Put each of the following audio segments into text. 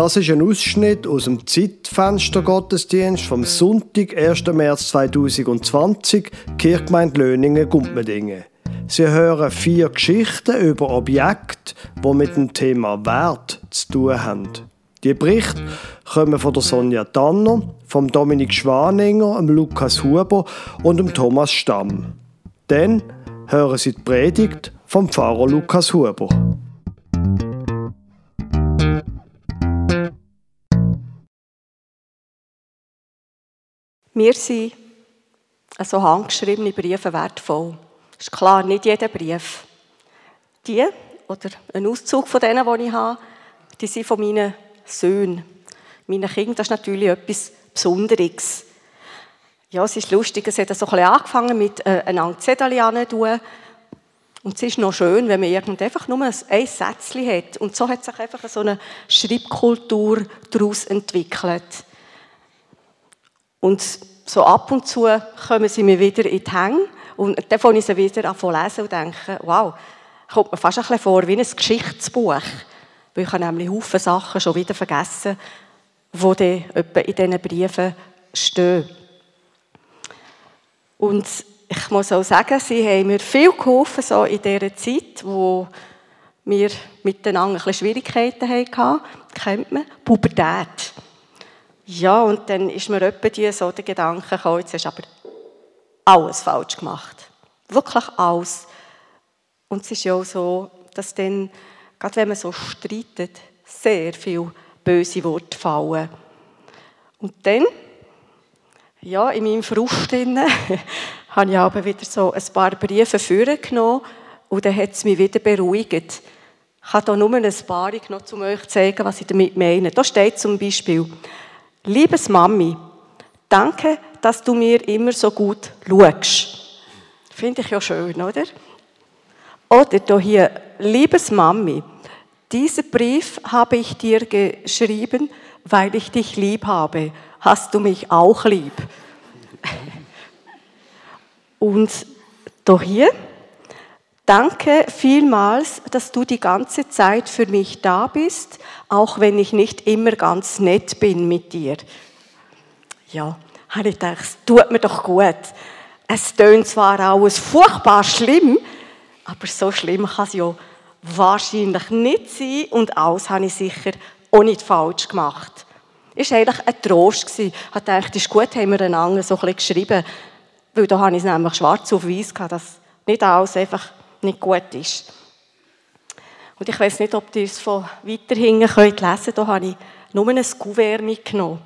Das ist ein Ausschnitt aus dem Zeitfenster Gottesdienst vom Sonntag, 1. März 2020, Kirchgemeinde Löningen, Gumpmedingen. Sie hören vier Geschichten über Objekte, die mit dem Thema Wert zu tun haben. Die Berichte kommen von der Sonja Tanner, vom Dominik Schwaninger, dem Lukas Huber und dem Thomas Stamm. Dann hören Sie die Predigt vom Pfarrer Lukas Huber. Mir sind also handgeschriebene Briefe wertvoll. Ist klar, nicht jeder Brief. Die, oder ein Auszug von denen, die ich habe, die sind von meinen Söhnen. Meine Kinder, das ist natürlich etwas Besonderes. Ja, es ist lustig, es hat so ein angefangen mit äh, einem Zettel tun. Und es ist noch schön, wenn man einfach nur ein Sätzchen hat. Und so hat sich einfach so eine Schreibkultur daraus entwickelt. Und so ab und zu kommen sie mir wieder in die Hänge und dann fange ich sie wieder an zu lesen und denke, wow, kommt mir fast ein bisschen vor wie ein Geschichtsbuch. Weil ich habe nämlich Haufen Sachen schon wieder vergessen, die in diesen Briefen stehen. Und ich muss auch sagen, sie haben mir viel geholfen, so in dieser Zeit, wo wir miteinander ein bisschen Schwierigkeiten hatten, kennt man, Pubertät. Ja, und dann ist mir etwa die so der Gedanke gekommen, jetzt hast du aber alles falsch gemacht. Wirklich alles. Und es ist ja auch so, dass dann, gerade wenn man so streitet, sehr viele böse Worte fallen. Und dann, ja, in meinem Frust habe ich aber wieder so ein paar Briefe vorgenommen und dann hat es mich wieder beruhigt. Ich habe hier nur ein paar noch, um euch zu zeigen, was ich damit meine. Da steht zum Beispiel, Liebes Mami, danke, dass du mir immer so gut schaust. Finde ich ja schön, oder? Oder hier, liebes Mami, diesen Brief habe ich dir geschrieben, weil ich dich lieb habe. Hast du mich auch lieb? Und doch hier, danke vielmals, dass du die ganze Zeit für mich da bist auch wenn ich nicht immer ganz nett bin mit dir. Ja, habe ich gedacht, es tut mir doch gut. Es tönt zwar alles furchtbar schlimm, aber so schlimm kann es ja wahrscheinlich nicht sein und alles habe ich sicher auch nicht falsch gemacht. Es war eigentlich ein Trost. Ich dachte, es ist gut, haben wir einander so ein bisschen geschrieben, weil da habe ich es nämlich schwarz auf weiß gehabt, dass nicht alles einfach nicht gut ist. Und ich weiß nicht, ob ihr es von weiter hinten könnt lesen Da habe ich nur ein Kuvert mitgenommen.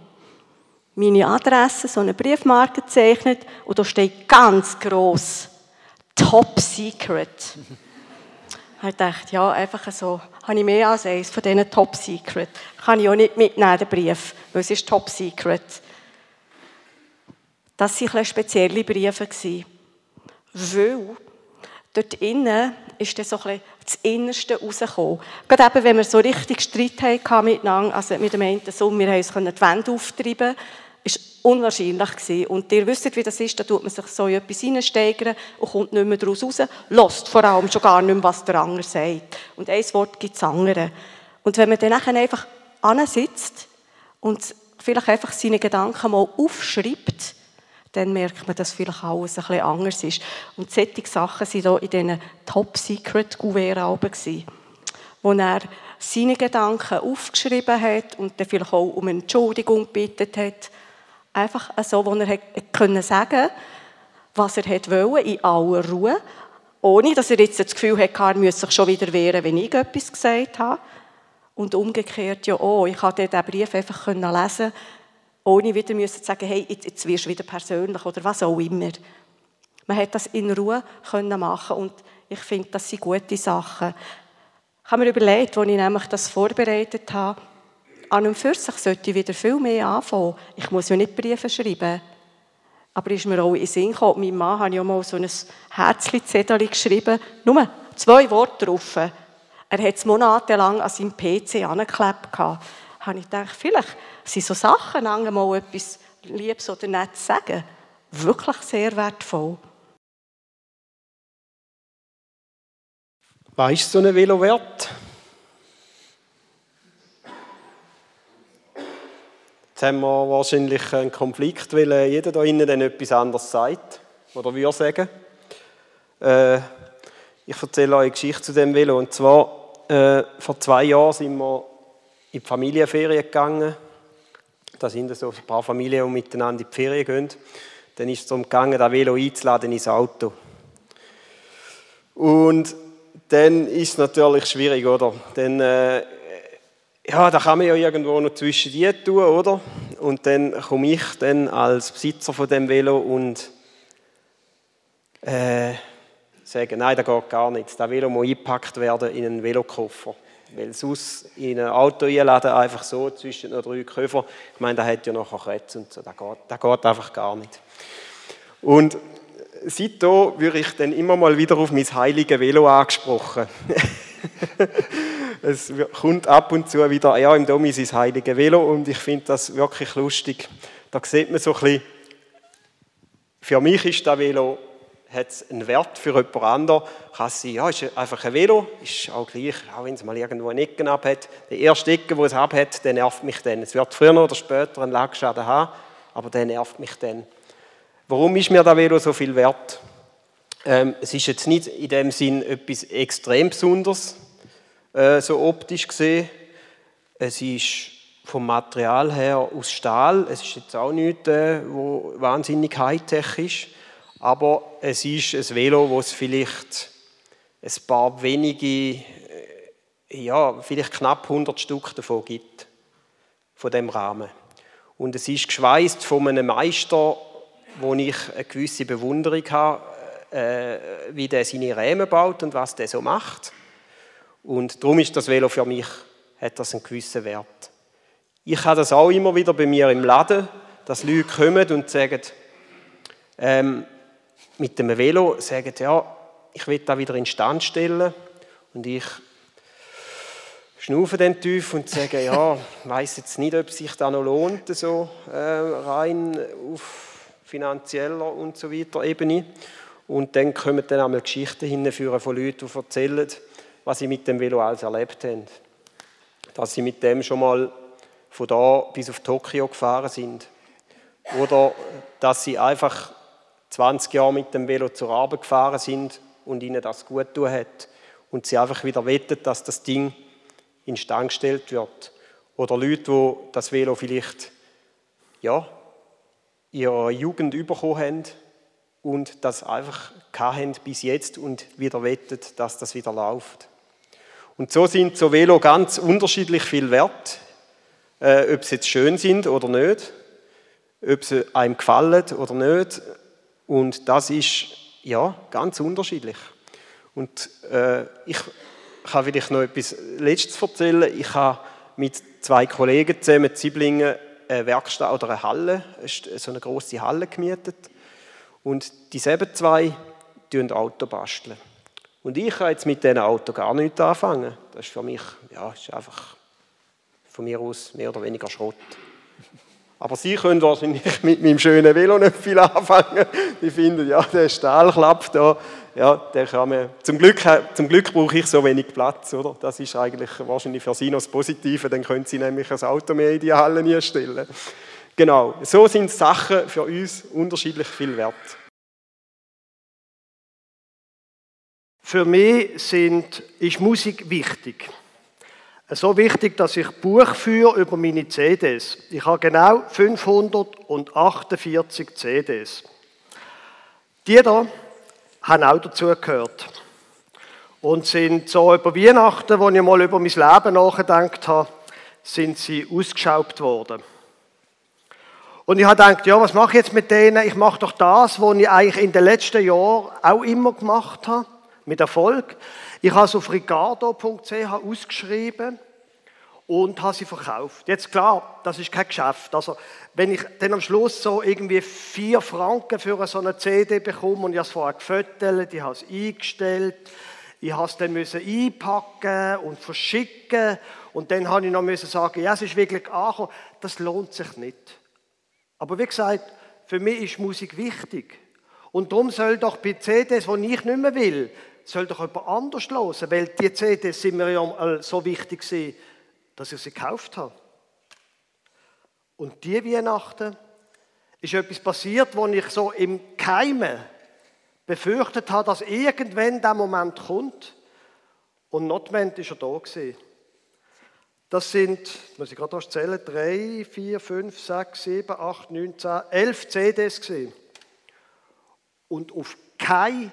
Meine Adresse, so eine Briefmarke gezeichnet und da steht ganz groß Top Secret. Ich dachte, ja, einfach so, habe ich mehr als eins von diesen Top Secret. Kann ich auch nicht mitnehmen, den Brief, weil es ist Top Secret. Das waren spezielle Briefe. Weil dort innen ist dann so ein bisschen das Innerste rausgekommen. Gerade eben, wenn wir so richtig Streit hatten miteinander, also mit dem einen Sohn, wir haben die Wände auftreiben ist unwahrscheinlich gewesen. Und ihr wisst, wie das ist, da tut man sich so in etwas hineinsteigern und kommt nicht mehr daraus raus, lässt vor allem schon gar nicht mehr, was der andere sagt. Und ein Wort gibt es andere. Und wenn man dann einfach sitzt und vielleicht einfach seine Gedanken mal aufschreibt, dann merkt man, dass vielleicht alles ein bisschen anders ist. Und solche Sachen waren hier in diesen Top-Secret-Gouverne wo er seine Gedanken aufgeschrieben hat und dann vielleicht auch um Entschuldigung gebeten hat. Einfach so, wo er können sagen was er wollte, in aller Ruhe, ohne dass er jetzt das Gefühl hatte, er müsse sich schon wieder wehren, wenn ich etwas gesagt habe. Und umgekehrt, ja, oh, ich konnte diesen Brief einfach lesen ohne wieder müssen sagen, hey, jetzt, wirst du wieder persönlich oder was auch immer. Man hat das in Ruhe können machen und ich finde, das sind gute Sachen. Ich habe mir überlegt, als ich nämlich das vorbereitet habe, an und für sollte ich wieder viel mehr anfangen. Ich muss ja nicht Briefe schreiben. Aber ist mir auch in den Sinn gekommen, mein Mann hat ja mal so ein Herzli-Zettel geschrieben, nur zwei Worte drauf. Er hat es monatelang an seinem PC angeklebt habe ich gedacht, vielleicht sind so Sachen, mal etwas Liebes oder Nettes sagen, wirklich sehr wertvoll. Was ist so ein Velo wert? haben wir wahrscheinlich einen Konflikt, weil jeder da innen dann etwas anderes sagt. Oder wir sagen. Äh, ich erzähle euch eine Geschichte zu dem Velo. Und zwar, äh, vor zwei Jahren sind wir in die Familienferien gegangen. Da sind so ein paar Familien, die miteinander in die Ferien gehen. Dann ist es darum gegangen, das Velo einzuladen ins Auto. Und dann ist es natürlich schwierig, oder? Dann, äh, ja, da kann man ja irgendwo noch zwischen die tun, oder? Und dann komme ich dann als Besitzer von dem Velo und äh, sage, nein, das geht gar nicht. Das Velo muss eingepackt werden in einen Velokoffer. Weil sonst in ein Auto einladen, einfach so zwischen den drei Köfern, ich meine, da hat ja noch Kretz und so, das geht, das geht einfach gar nicht. Und seitdem würde ich dann immer mal wieder auf mein heiliges Velo angesprochen. es kommt ab und zu wieder, ja, im Dom ist heilige Velo und ich finde das wirklich lustig. Da sieht man so ein bisschen, für mich ist das Velo hat es einen Wert für jemand anderen. Kann sein, ja, ist einfach ein Velo, ist auch gleich, auch wenn es mal irgendwo eine Ecke abhat. Die erste Ecke, die es abhat, der nervt mich dann. Es wird früher oder später einen Lackschaden haben, aber der nervt mich dann. Warum ist mir das Velo so viel wert? Ähm, es ist jetzt nicht in dem Sinn etwas extrem Besonderes, äh, so optisch gesehen. Es ist vom Material her aus Stahl. Es ist jetzt auch nichts, äh, wo wahnsinnig Hightech ist. Aber es ist ein Velo, es vielleicht ein paar wenige, äh, ja, vielleicht knapp 100 Stück davon gibt, von dem Rahmen. Und es ist geschweißt von einem Meister, wo ich eine gewisse Bewunderung habe, äh, wie der seine Rämen baut und was der so macht. Und darum ist das Velo für mich, hat das einen gewissen Wert. Ich habe das auch immer wieder bei mir im Laden, dass Leute kommen und sagen, ähm, mit dem Velo sagen, ja, ich will da wieder in Stand stellen und ich schnaufe dann tief und sage, ja, weiß jetzt nicht, ob sich da noch lohnt, so äh, rein auf finanzieller und so weiter Ebene. Und dann kommen dann einmal Geschichten hinführen von Leuten, die erzählen, was sie mit dem Velo alles erlebt haben. Dass sie mit dem schon mal von da bis auf Tokio gefahren sind. Oder dass sie einfach 20 Jahre mit dem Velo zur Arbeit gefahren sind und ihnen das gut tun hat. Und sie einfach wieder wettet, dass das Ding in Stand gestellt wird. Oder Leute, die das Velo vielleicht ja, ihrer Jugend bekommen haben und das einfach haben bis jetzt und wieder wettet, dass das wieder läuft. Und so sind so Velo ganz unterschiedlich viel wert, äh, ob sie jetzt schön sind oder nicht, ob sie einem gefallen oder nicht. Und das ist ja ganz unterschiedlich. Und äh, ich kann vielleicht noch etwas Letztes erzählen. Ich habe mit zwei Kollegen zusammen in Ziblingen eine Werkstatt oder eine Halle, so eine große Halle gemietet. Und dieselben zwei basteln Auto basteln. Und ich kann jetzt mit diesen Auto gar nichts anfangen. Das ist für mich, ja, ist einfach von mir aus mehr oder weniger Schrott. Aber Sie können wahrscheinlich mit meinem schönen Velo nicht viel anfangen. Die finden, ja, der Stahlklapp da, ja, der kann man, zum Glück, zum Glück brauche ich so wenig Platz, oder? Das ist eigentlich wahrscheinlich für Sie noch das Positive, dann können Sie nämlich ein Auto mehr in die Halle nie stellen. Genau, so sind Sachen für uns unterschiedlich viel wert. Für mich sind, ist Musik wichtig. So wichtig, dass ich Buch führe über meine CDs. Ich habe genau 548 CDs. Die da haben auch dazugehört. Und sind so über Weihnachten, wo ich mal über mein Leben nachgedacht habe, sind sie ausgeschaubt worden. Und ich habe gedacht, ja, was mache ich jetzt mit denen? Ich mache doch das, was ich eigentlich in den letzten Jahren auch immer gemacht habe, mit Erfolg. Ich habe es auf ricardo.ch ausgeschrieben und habe sie verkauft. Jetzt klar, das ist kein Geschäft. Also wenn ich dann am Schluss so irgendwie vier Franken für so eine CD bekomme und ich habe es vorher gefüttert, ich habe es eingestellt, ich habe es dann müssen einpacken und verschicken und dann habe ich noch müssen sagen, ja, es ist wirklich angekommen. Das lohnt sich nicht. Aber wie gesagt, für mich ist Musik wichtig. Und darum soll doch bei CDs, die ich nicht mehr will, soll doch jemand anders hören, weil die CDs sind mir ja so wichtig gewesen, dass ich sie gekauft habe. Und die Weihnachten ist etwas passiert, wo ich so im Keime befürchtet habe, dass irgendwann der Moment kommt. Und notwendig ist er da gewesen. Das sind, muss ich gerade zählen, drei, vier, fünf, sechs, sieben, acht, neun, zehn, elf CDs gewesen. Und auf keine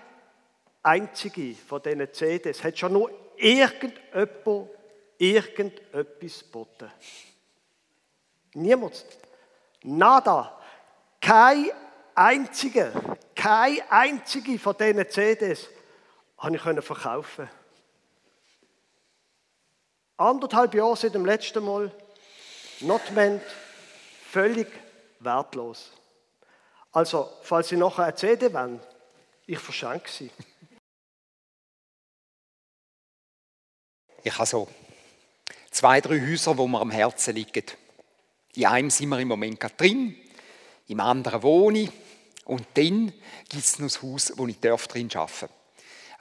einzige von diesen CDs hat schon nur irgendjemand irgendetwas geboten. Niemand. Nada. Kein einzige, keine einzige von diesen CDs habe ich verkaufen. Anderthalb Jahre seit dem letzten Mal. Notment völlig wertlos. Also, falls Sie noch eine CD wollen, ich verschenke sie. Ich habe so zwei, drei Häuser, wo mir am Herzen liegen. In einem sind wir im Moment gerade drin, im anderen wohne ich und dann gibt es noch ein Haus, wo ich drin arbeiten darf.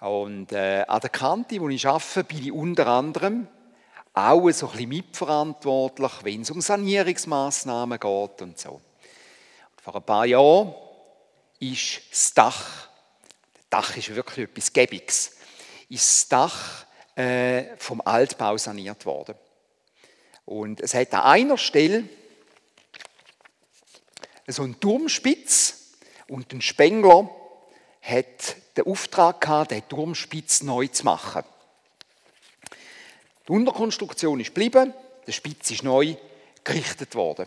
Und äh, an der Kante, wo ich arbeite, bin ich unter anderem auch so ein bisschen mitverantwortlich, wenn es um Sanierungsmaßnahmen geht und so. Und vor ein paar Jahren ist das Dach, das Dach ist wirklich etwas Gäbiges, ist das Dach äh, vom Altbau saniert worden. Und es hat an einer Stelle so einen Turmspitz und ein Spengler hat den Auftrag gehabt, den Turmspitz neu zu machen. Die Unterkonstruktion ist geblieben, der Spitz ist neu gerichtet worden.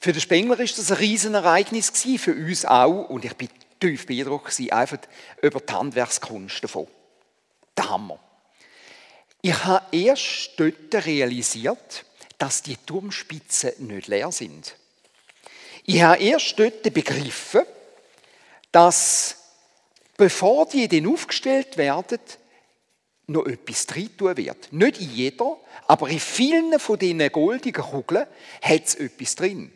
Für den Spengler ist das ein Riesenereignis gewesen, für uns auch, und ich bin tief beeindruckt einfach über die Handwerkskunst davon. Der Hammer. Ich habe erst dort realisiert, dass die Turmspitzen nicht leer sind. Ich habe erst dort begriffen, dass bevor die dann aufgestellt werden, noch etwas drin tun wird. Nicht in jeder, aber in vielen von diesen goldigen Kugeln hat es etwas drin.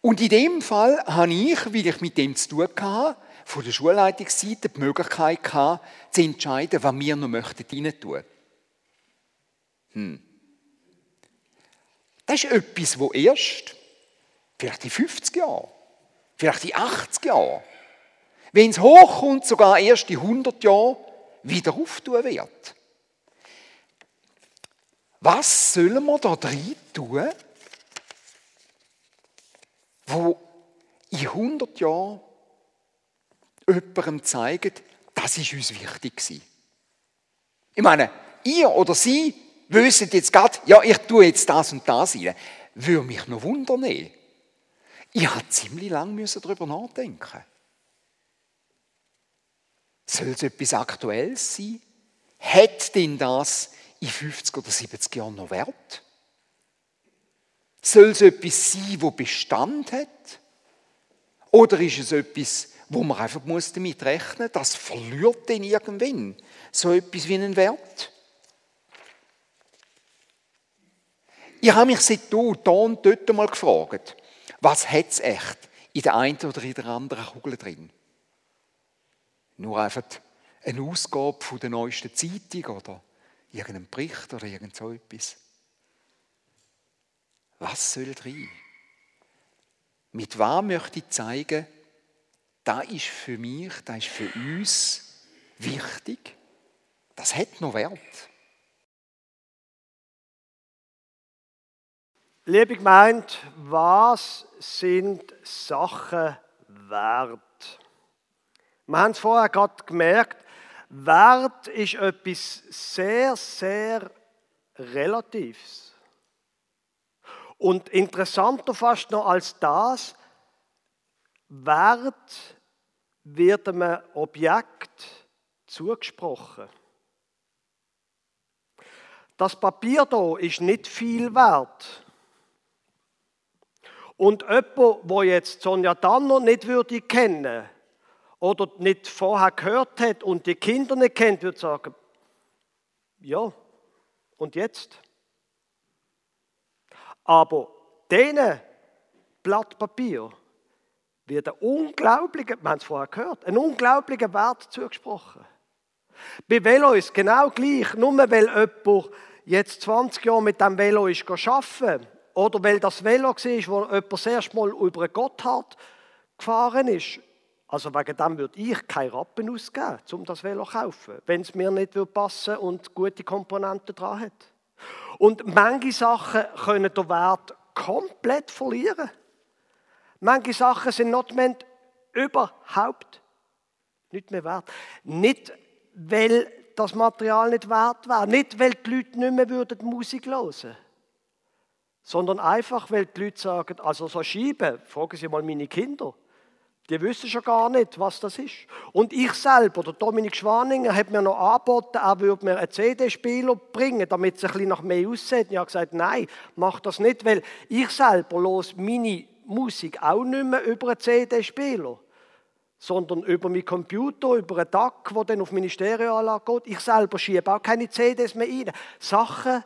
Und in dem Fall habe ich, weil ich mit dem zu tun hatte, von der Schulleitungsseite die Möglichkeit gehabt, zu entscheiden, was wir noch möchten rein tun. Hm. Das ist etwas, wo erst, vielleicht in 50 Jahren, vielleicht in 80 Jahren, wenn es hochkommt, sogar erst in 100 Jahren, wieder auftun wird. Was sollen wir da drin tun, wo in 100 Jahren jemandem zeigt, das ist uns wichtig gewesen. Ich meine, ihr oder sie wissen jetzt gerade, ja, ich tue jetzt das und das rein. Würde mich noch wundern. Ich habe ziemlich lange darüber nachdenken. Soll es etwas Aktuelles sein? Hat denn das in 50 oder 70 Jahren noch Wert? Soll es etwas sein, das Bestand hat? Oder ist es etwas, wo man einfach muss damit rechnen muss, das verliert dann irgendwann so etwas wie einen Wert? Ich habe mich seitdem da und dort mal gefragt, was hat es echt in der einen oder in der anderen Kugel drin? Nur einfach eine Ausgabe von der neuesten Zeitung oder irgendein Bericht oder irgend so etwas. Was soll drin? Mit was möchte ich zeigen, das ist für mich, das ist für uns wichtig. Das hat noch Wert. Liebe Gemeinde, was sind Sachen wert? Wir haben es vorher gerade gemerkt, Wert ist etwas sehr, sehr Relatives. Und interessanter fast noch als das, Wert wird einem Objekt zugesprochen. Das Papier hier ist nicht viel wert. Und jemand, der jetzt Sonja Danner nicht würde kennen oder nicht vorher gehört hat und die Kinder nicht kennt, würde sagen, ja, und jetzt? Aber denen Blatt Papier wird ein unglaublicher, wir haben es vorher gehört, ein unglaublicher Wert zugesprochen. Bei Velo ist genau gleich, nur weil jemand jetzt 20 Jahre mit dem Velo ist arbeiten oder weil das Velo war, wo jemand das erste Mal über Gotthard gefahren ist. Also wegen dem würde ich keine Rappen ausgeben, um das Velo zu kaufen, wenn es mir nicht passen und gute Komponenten dran hat. Und manche Sachen können den Wert komplett verlieren. Manche Sachen sind notwendig überhaupt nicht mehr wert. Nicht, weil das Material nicht wert wäre, nicht, weil die Leute nicht mehr würden Musik hören sondern einfach, weil die Leute sagen, also so Scheiben, fragen Sie mal meine Kinder, die wissen schon gar nicht, was das ist. Und ich selber, der Dominik Schwaninger, hat mir noch angeboten, er würde mir einen CD-Spieler bringen, damit es ein bisschen nach mehr aussieht. Ich habe gesagt, nein, mach das nicht, weil ich selber los meine Musik auch nicht mehr über einen CD-Spieler, sondern über meinen Computer, über einen DAC, der dann auf meine Stereoanlage geht. Ich selber schiebe auch keine CDs mehr rein. Sachen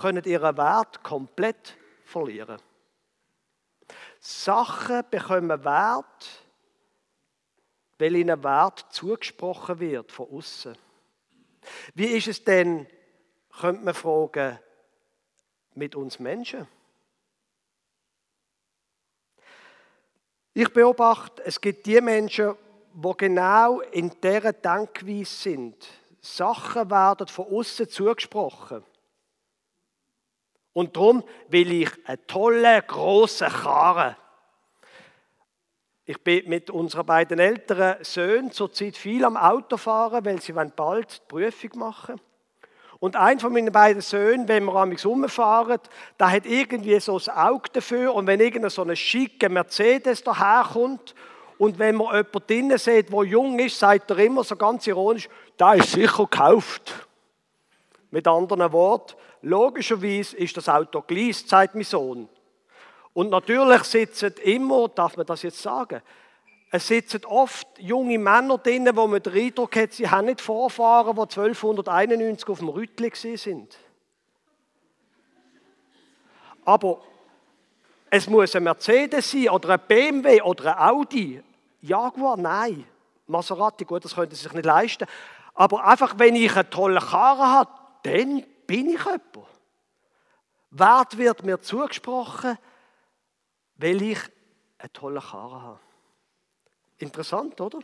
können ihren Wert komplett verlieren. Sachen bekommen Wert, weil ihnen Wert zugesprochen wird von außen. Wie ist es denn, könnte man fragen, mit uns Menschen? Ich beobachte, es gibt die Menschen, die genau in dieser Denkweise sind. Sachen werden von außen zugesprochen. Und darum will ich einen tollen, grossen Karren. Ich bin mit unseren beiden älteren Söhnen zurzeit viel am Autofahren, weil sie bald die Prüfung machen Und ein von meinen beiden Söhnen, wenn wir am rumfahren, der hat irgendwie so ein Auge dafür. Und wenn irgendein so ein schicke Mercedes daherkommt und wenn man jemanden drinnen sieht, der jung ist, sagt er immer so ganz ironisch, da ist sicher gekauft. Mit anderen Worten, logischerweise ist das Auto geleast, sagt mein Sohn. Und natürlich sitzen immer, darf man das jetzt sagen, es sitzen oft junge Männer drin, wo man den Eindruck hat, sie haben nicht Vorfahren, die 1291 auf dem Rüttli sind. Aber es muss ein Mercedes sein oder ein BMW oder ein Audi. Jaguar, nein. Maserati, gut, das könnte sich nicht leisten. Aber einfach, wenn ich einen tollen Karren habe, dann bin ich jemand. Wert wird mir zugesprochen, weil ich einen tollen Karren habe. Interessant, oder?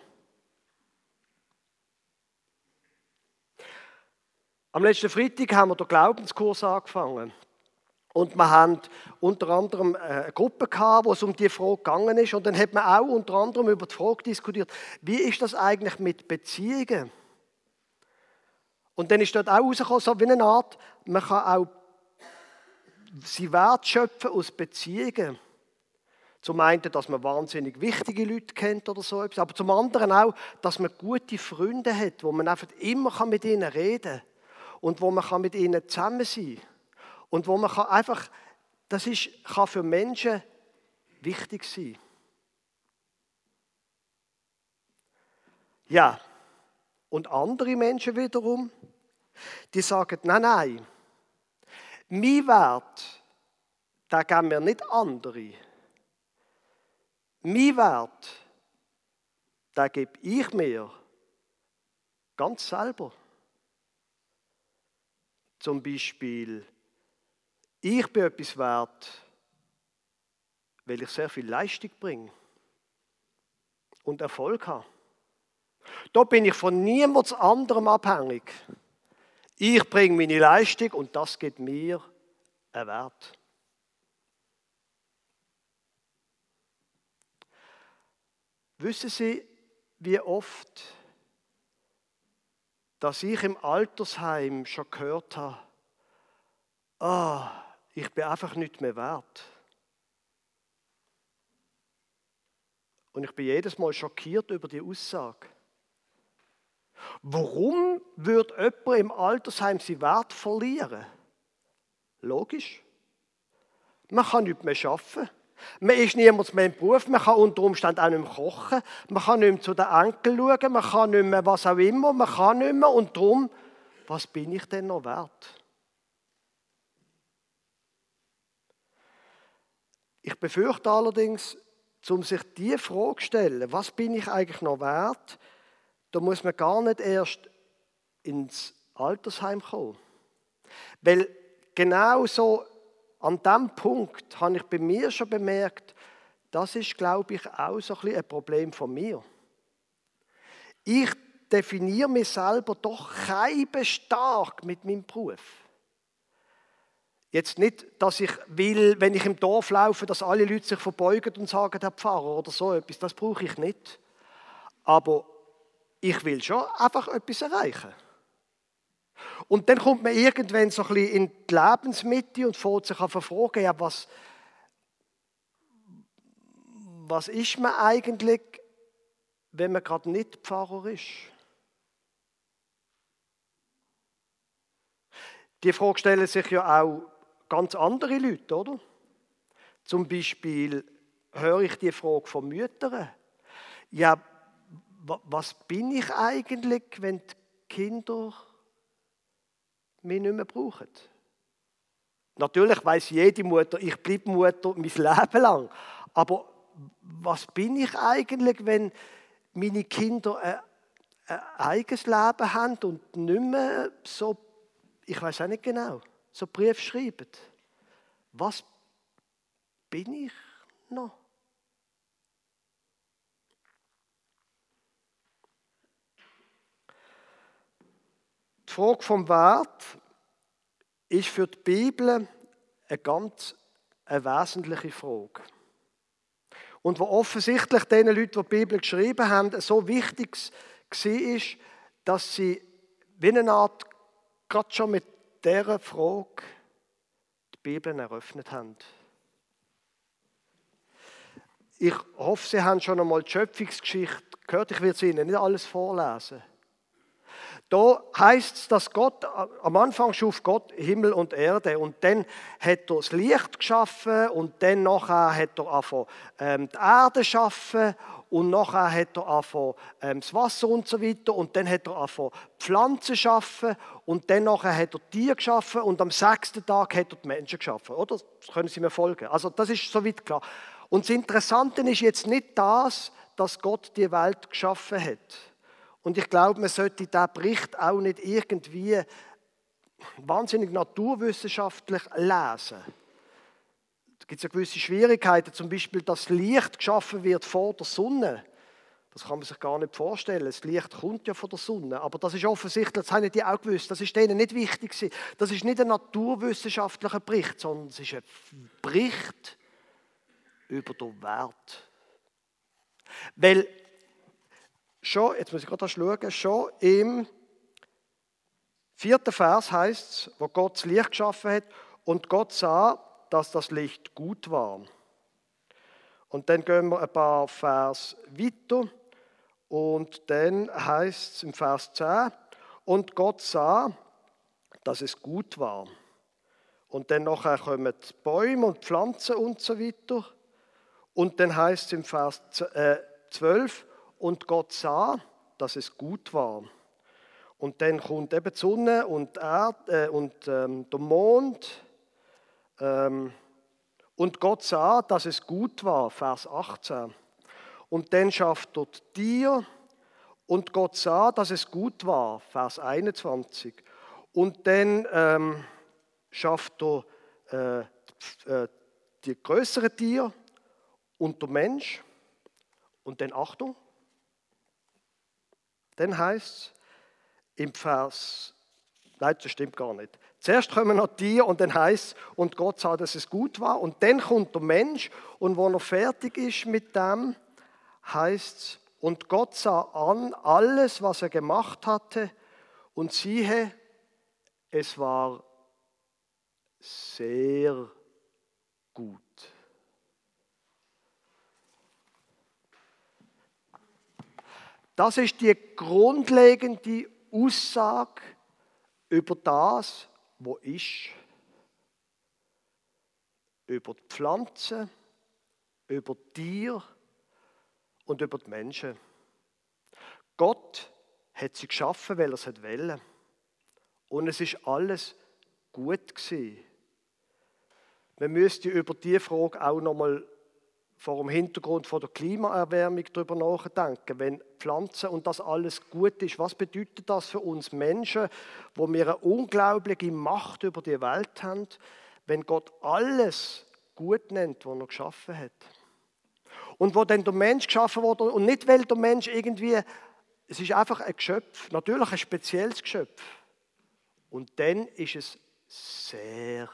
Am letzten Freitag haben wir den Glaubenskurs angefangen. Und wir haben unter anderem äh, eine Gruppe gehabt, wo es um die Frage gegangen ist. Und dann hat man auch unter anderem über die Frage diskutiert, wie ist das eigentlich mit Beziehungen? Und dann ist dort auch rausgekommen, so wie eine Art, man kann auch sie wertschöpfen aus Beziehungen. Zum einen, dass man wahnsinnig wichtige Leute kennt oder so etwas, aber zum anderen auch, dass man gute Freunde hat, wo man einfach immer mit ihnen reden kann und wo man mit ihnen zusammen sein kann. Und wo man einfach, das ist, kann für Menschen wichtig sein. Ja, und andere Menschen wiederum, die sagen, nein, nein, mein Wert, da geben mir nicht andere. Mein Wert, da gebe ich mir ganz selber. Zum Beispiel, ich bin etwas wert, weil ich sehr viel Leistung bringe und Erfolg habe. Da bin ich von niemand anderem abhängig. Ich bringe meine Leistung und das gibt mir einen Wert. Wissen Sie, wie oft, dass ich im Altersheim schon gehört habe, ah, ich bin einfach nicht mehr wert. Und ich bin jedes Mal schockiert über die Aussage. Warum würde jemand im Altersheim seinen Wert verlieren? Logisch. Man kann nicht mehr arbeiten. Man ist niemals mehr im Beruf, man kann unter Umständen auch nicht mehr kochen, man kann nicht mehr zu den Enkeln schauen, man kann nicht mehr was auch immer, man kann nicht mehr und darum, was bin ich denn noch wert? Ich befürchte allerdings, um sich diese Frage zu stellen, was bin ich eigentlich noch wert, da muss man gar nicht erst ins Altersheim kommen. Weil genau so an diesem Punkt habe ich bei mir schon bemerkt, das ist, glaube ich, auch so ein, bisschen ein Problem von mir. Ich definiere mich selber doch kein stark mit meinem Beruf. Jetzt nicht, dass ich will, wenn ich im Dorf laufe, dass alle Leute sich verbeugen und sagen, der Pfarrer oder so etwas. Das brauche ich nicht. Aber ich will schon einfach etwas erreichen. Und dann kommt man irgendwann so ein bisschen in die Lebensmitte und fängt sich an zu fragen, ja, was, was ist man eigentlich, wenn man gerade nicht Pfarrer ist? Die Frage stellen sich ja auch ganz andere Leute, oder? Zum Beispiel höre ich die Frage von Müttern. Ja, was bin ich eigentlich, wenn die Kinder mich nicht mehr brauchen? Natürlich weiß jede Mutter, ich bleibe Mutter mein Leben lang. Aber was bin ich eigentlich, wenn meine Kinder ein, ein eigenes Leben haben und nicht mehr so, ich weiß auch nicht genau, so Brief schreiben? Was bin ich noch? Frage vom Wert ist für die Bibel eine ganz eine wesentliche Frage. Und was offensichtlich den Leuten, die die Bibel geschrieben haben, so wichtig war, dass sie wie eine Art gerade schon mit dieser Frage die Bibel eröffnet haben. Ich hoffe, Sie haben schon einmal die Schöpfungsgeschichte gehört. Ich werde es Ihnen nicht alles vorlesen. Da heißt es, dass Gott, am Anfang schuf Gott Himmel und Erde und dann hat er das Licht geschaffen und dann nachher hat er ähm, die Erde geschaffen und nachher hat er angefangen, ähm, das Wasser und so weiter und dann hat er angefangen, Pflanzen schaffen und dann nachher hat er Tiere geschaffen und am sechsten Tag hat er die Menschen geschaffen. Oder? Das können Sie mir folgen. Also das ist soweit klar. Und das Interessante ist jetzt nicht das, dass Gott die Welt geschaffen hat und ich glaube, man sollte diesen Bericht auch nicht irgendwie wahnsinnig naturwissenschaftlich lesen. Da gibt es ja gewisse Schwierigkeiten, zum Beispiel, dass Licht geschaffen wird vor der Sonne. Das kann man sich gar nicht vorstellen. Das Licht kommt ja von der Sonne. Aber das ist offensichtlich, das haben die auch gewusst, das ist denen nicht wichtig gewesen. Das ist nicht ein naturwissenschaftlicher Bericht, sondern es ist ein Bericht über den Wert. Weil schon, jetzt muss ich gerade schauen, schon im vierten Vers heißt es, wo Gott das Licht geschaffen hat, und Gott sah, dass das Licht gut war. Und dann gehen wir ein paar Vers weiter und dann heißt es im Vers 10, und Gott sah, dass es gut war. Und dann nachher kommen die Bäume und Pflanzen und so weiter. Und dann heißt es im Vers 12, und Gott sah, dass es gut war. Und dann kommt eben die Sonne und, Erde, äh, und ähm, der Mond. Ähm, und Gott sah, dass es gut war, Vers 18. Und dann schafft dort Tier. Und Gott sah, dass es gut war, Vers 21. Und dann ähm, schafft er äh, äh, die größeren Tiere und der Mensch. Und dann Achtung, dann heißt es im Vers, nein, das stimmt gar nicht. Zuerst kommen noch die und dann heißt und Gott sah, dass es gut war. Und dann kommt der Mensch und wo er fertig ist mit dem, heißt es, und Gott sah an alles, was er gemacht hatte, und siehe, es war sehr gut. Das ist die grundlegende Aussage über das, wo ist. Über die Pflanzen, über die Tiere und über die Menschen. Gott hat sie geschaffen, weil er es wollte. Und es ist alles gut gewesen. Man müsste über diese Frage auch nochmal vor dem Hintergrund von der Klimaerwärmung darüber nachdenken. Wenn Pflanzen und das alles gut ist, was bedeutet das für uns Menschen, wo wir eine unglaubliche Macht über die Welt haben? wenn Gott alles gut nennt, was er geschaffen hat. Und wo dann der Mensch geschaffen wurde und nicht, weil der Mensch irgendwie, es ist einfach ein Geschöpf, natürlich ein spezielles Geschöpf. Und dann ist es sehr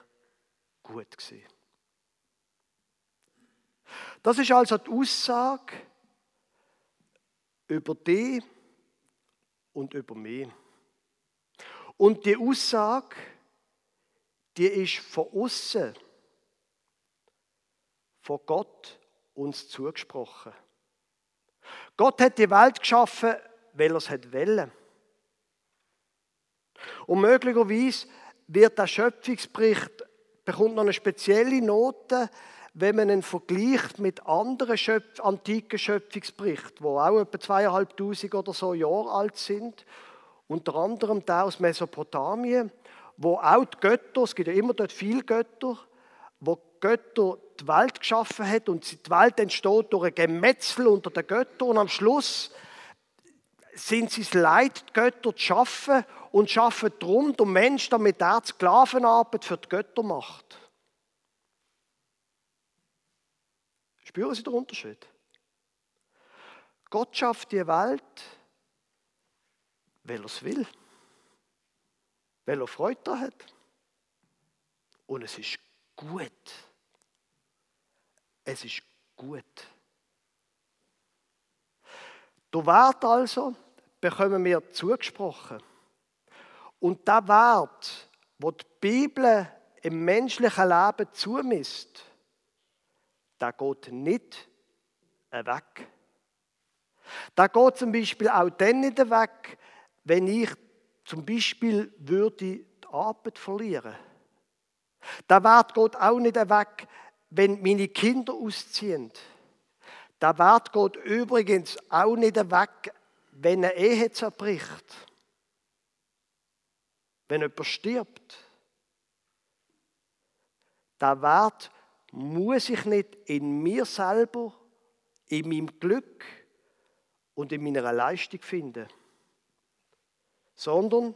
gut gewesen. Das ist also die Aussage über dich und über mich. Und die Aussage, die ist von außen, von Gott uns zugesprochen. Gott hat die Welt geschaffen, weil er es hat wollen. Und möglicherweise wird der Schöpfungsbericht bekommt noch eine spezielle Note, wenn man ihn vergleicht mit anderen Schöpf antiken Schöpfungsberichten, die auch etwa zweieinhalbtausend oder so Jahre alt sind, unter anderem der aus Mesopotamien, wo auch die Götter, es gibt ja immer dort viele Götter, wo Götter die Welt geschaffen hat und die Welt entsteht durch ein Gemetzel unter den Göttern und am Schluss sind sie es leid, die Götter zu schaffen und schaffen darum der Mensch, damit er Sklavenarbeit für die Götter macht. Spüren Sie den Unterschied? Gott schafft die Welt, weil er es will, weil er Freude daran hat. Und es ist gut. Es ist gut. Der Wert also bekommen wir zugesprochen. Und der Wert, wo die Bibel im menschlichen Leben zumisst, der geht nicht weg. Der geht zum Beispiel auch dann nicht weg, wenn ich zum Beispiel würde die Arbeit verlieren. Der Wert geht auch nicht weg, wenn meine Kinder ausziehen. Der Wert geht übrigens auch nicht weg, wenn eine Ehe zerbricht. Wenn jemand stirbt. Der Wert muss ich nicht in mir selber, in meinem Glück und in meiner Leistung finden, sondern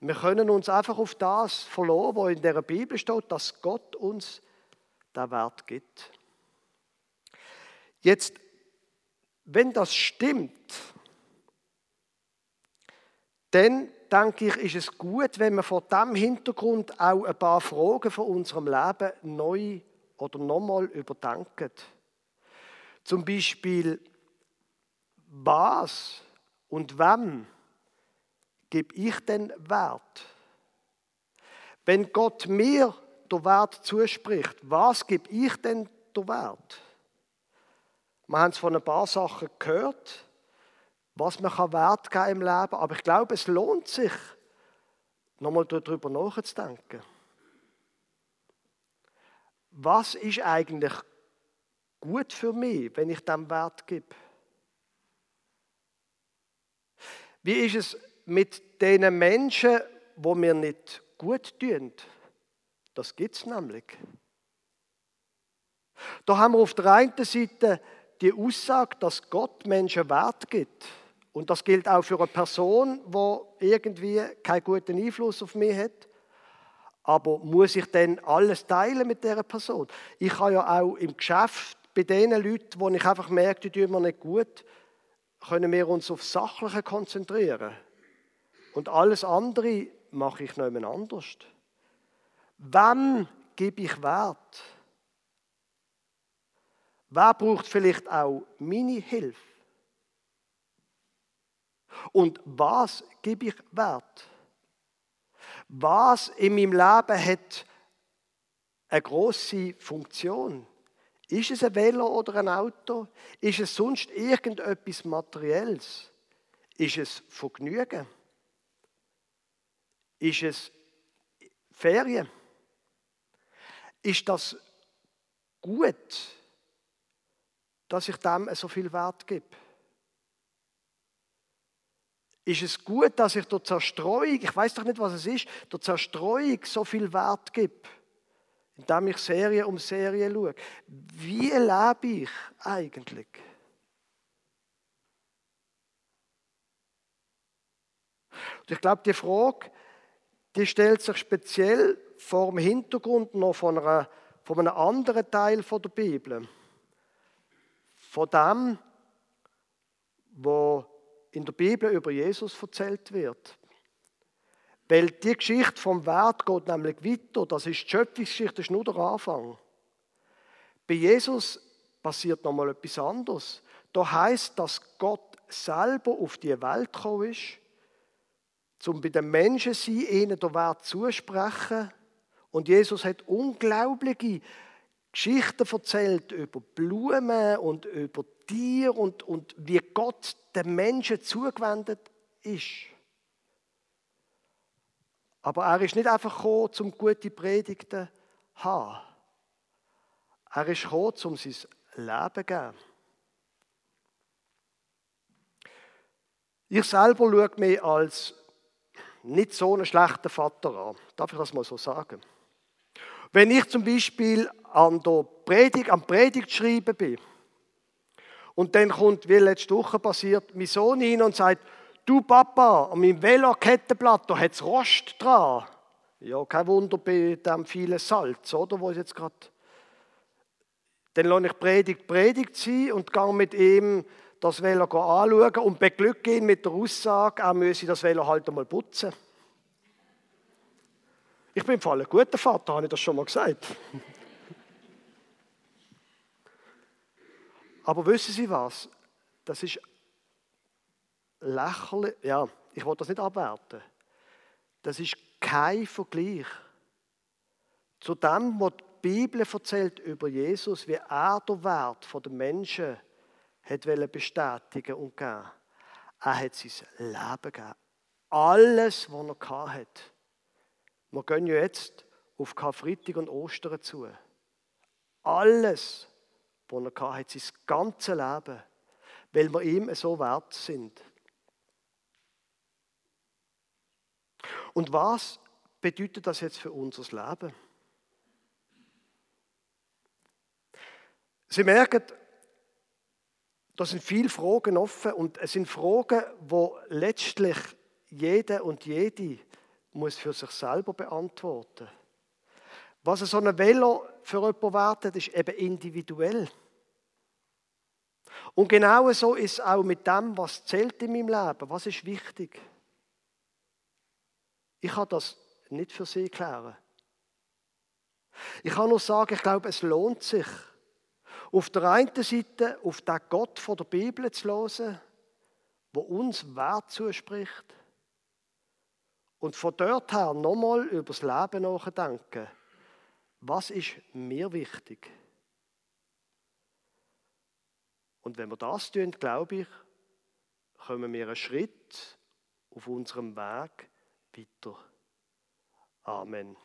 wir können uns einfach auf das verlassen, was in der Bibel steht, dass Gott uns den Wert gibt. Jetzt, wenn das stimmt, dann denke ich, ist es gut, wenn wir vor diesem Hintergrund auch ein paar Fragen von unserem Leben neu oder nochmal überdenken. Zum Beispiel, was und wem gebe ich denn Wert? Wenn Gott mir den Wert zuspricht, was gebe ich denn den Wert? Wir haben es von ein paar Sachen gehört was man Wert geben im Leben. Aber ich glaube, es lohnt sich, nochmal darüber nachzudenken. Was ist eigentlich gut für mich, wenn ich dem Wert gebe? Wie ist es mit den Menschen, wo mir nicht gut tun? Das gibt es nämlich. Da haben wir auf der einen Seite die Aussage, dass Gott Menschen Wert gibt. Und das gilt auch für eine Person, die irgendwie keinen guten Einfluss auf mich hat. Aber muss ich denn alles teilen mit dieser Person? Ich kann ja auch im Geschäft bei den Leuten, wo ich einfach merke, die tun mir nicht gut, können wir uns auf Sachliche konzentrieren. Und alles andere mache ich jemand anders. Wem gebe ich Wert? Wer braucht vielleicht auch meine Hilfe? Und was gebe ich Wert? Was in meinem Leben hat eine große Funktion? Ist es ein Velo oder ein Auto? Ist es sonst irgendetwas Materielles? Ist es Vergnügen? Ist es Ferien? Ist das gut, dass ich dem so viel Wert gebe? Ist es gut, dass ich der Zerstreuung, ich weiß doch nicht, was es ist, der Zerstreuung so viel Wert gebe, indem ich Serie um Serie schaue? Wie lebe ich eigentlich? Und ich glaube, die Frage, die stellt sich speziell vor dem Hintergrund noch von, einer, von einem anderen Teil der Bibel. Von dem, wo in der Bibel über Jesus erzählt wird. Weil die Geschichte vom Wert geht nämlich weiter. Das ist die Schöpfungsgeschichte, das ist nur der Anfang. Bei Jesus passiert nochmal etwas anderes. Da heißt, dass Gott selber auf die Welt gekommen ist, um bei den Menschen sein, ihnen den Wert zusprechen. Und Jesus hat unglaubliche Geschichten erzählt über Blumen und über Tiere und, und wie Gott den Menschen zugewendet ist. Aber er ist nicht einfach gekommen, um gute Predigten zu haben. Er ist gekommen, um sein Leben zu geben. Ich selber schaue mich als nicht so einen schlechten Vater an. Darf ich das mal so sagen? Wenn ich zum Beispiel an der Predigt, am Predigt schreiben bin und dann kommt, wie letzte Woche passiert, mein Sohn hin und sagt, du Papa, an meinem Velo-Kettenblatt, da hat es Rost dran. Ja, kein Wunder bei dem vielen Salz, oder, wo jetzt gerade... Dann lasse ich Predigt Predigt sein und gehe mit ihm das Velo anschauen und beglücke ihn mit der Aussage, er müsse das Velo halt einmal putzen. Ich bin im Fall ein guter Vater, habe ich das schon mal gesagt. Aber wissen Sie was? Das ist lächerlich. Ja, ich wollte das nicht abwerten. Das ist kein Vergleich zu dem, was die Bibel erzählt über Jesus, wie er den Wert der Menschen hat bestätigen und geben. Er hat sein Leben gegeben. Alles, was er hatte. Wir gehen ja jetzt auf Karfreitag und Ostern zu. Alles, was er hatte, sein ganzes Leben, weil wir ihm so wert sind. Und was bedeutet das jetzt für unser Leben? Sie merken, da sind viele Fragen offen und es sind Fragen, wo letztlich jeder und jede muss für sich selber beantworten. Was so ein Velo für jemanden wertet, ist eben individuell. Und genau so ist es auch mit dem, was zählt in meinem Leben. Was ist wichtig? Ich kann das nicht für Sie klären. Ich kann nur sagen, ich glaube, es lohnt sich, auf der einen Seite auf den Gott von der Bibel zu hören, wo uns Wert zuspricht. Und von dort her nochmal über das Leben nachdenken. Was ist mir wichtig? Und wenn wir das tun, glaube ich, kommen wir einen Schritt auf unserem Weg weiter. Amen.